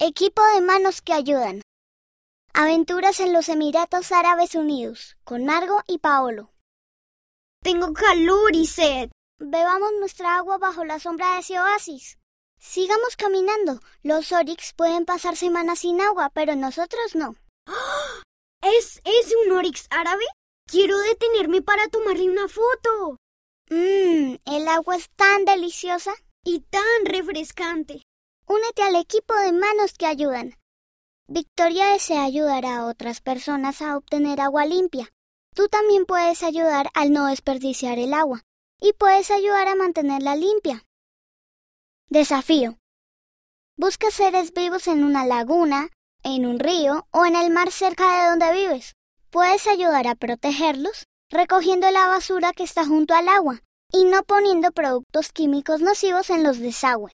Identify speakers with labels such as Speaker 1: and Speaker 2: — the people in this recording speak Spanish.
Speaker 1: Equipo de manos que ayudan. Aventuras en los Emiratos Árabes Unidos, con Margo y Paolo.
Speaker 2: Tengo calor y sed.
Speaker 1: Bebamos nuestra agua bajo la sombra de ese oasis. Sigamos caminando. Los Oryx pueden pasar semanas sin agua, pero nosotros no.
Speaker 2: ¿Es ese un Oryx árabe? Quiero detenerme para tomarle una foto.
Speaker 1: Mmm, el agua es tan deliciosa
Speaker 2: y tan refrescante.
Speaker 1: Únete al equipo de manos que ayudan. Victoria desea ayudar a otras personas a obtener agua limpia. Tú también puedes ayudar al no desperdiciar el agua y puedes ayudar a mantenerla limpia. Desafío. Busca seres vivos en una laguna, en un río o en el mar cerca de donde vives. Puedes ayudar a protegerlos recogiendo la basura que está junto al agua y no poniendo productos químicos nocivos en los desagües.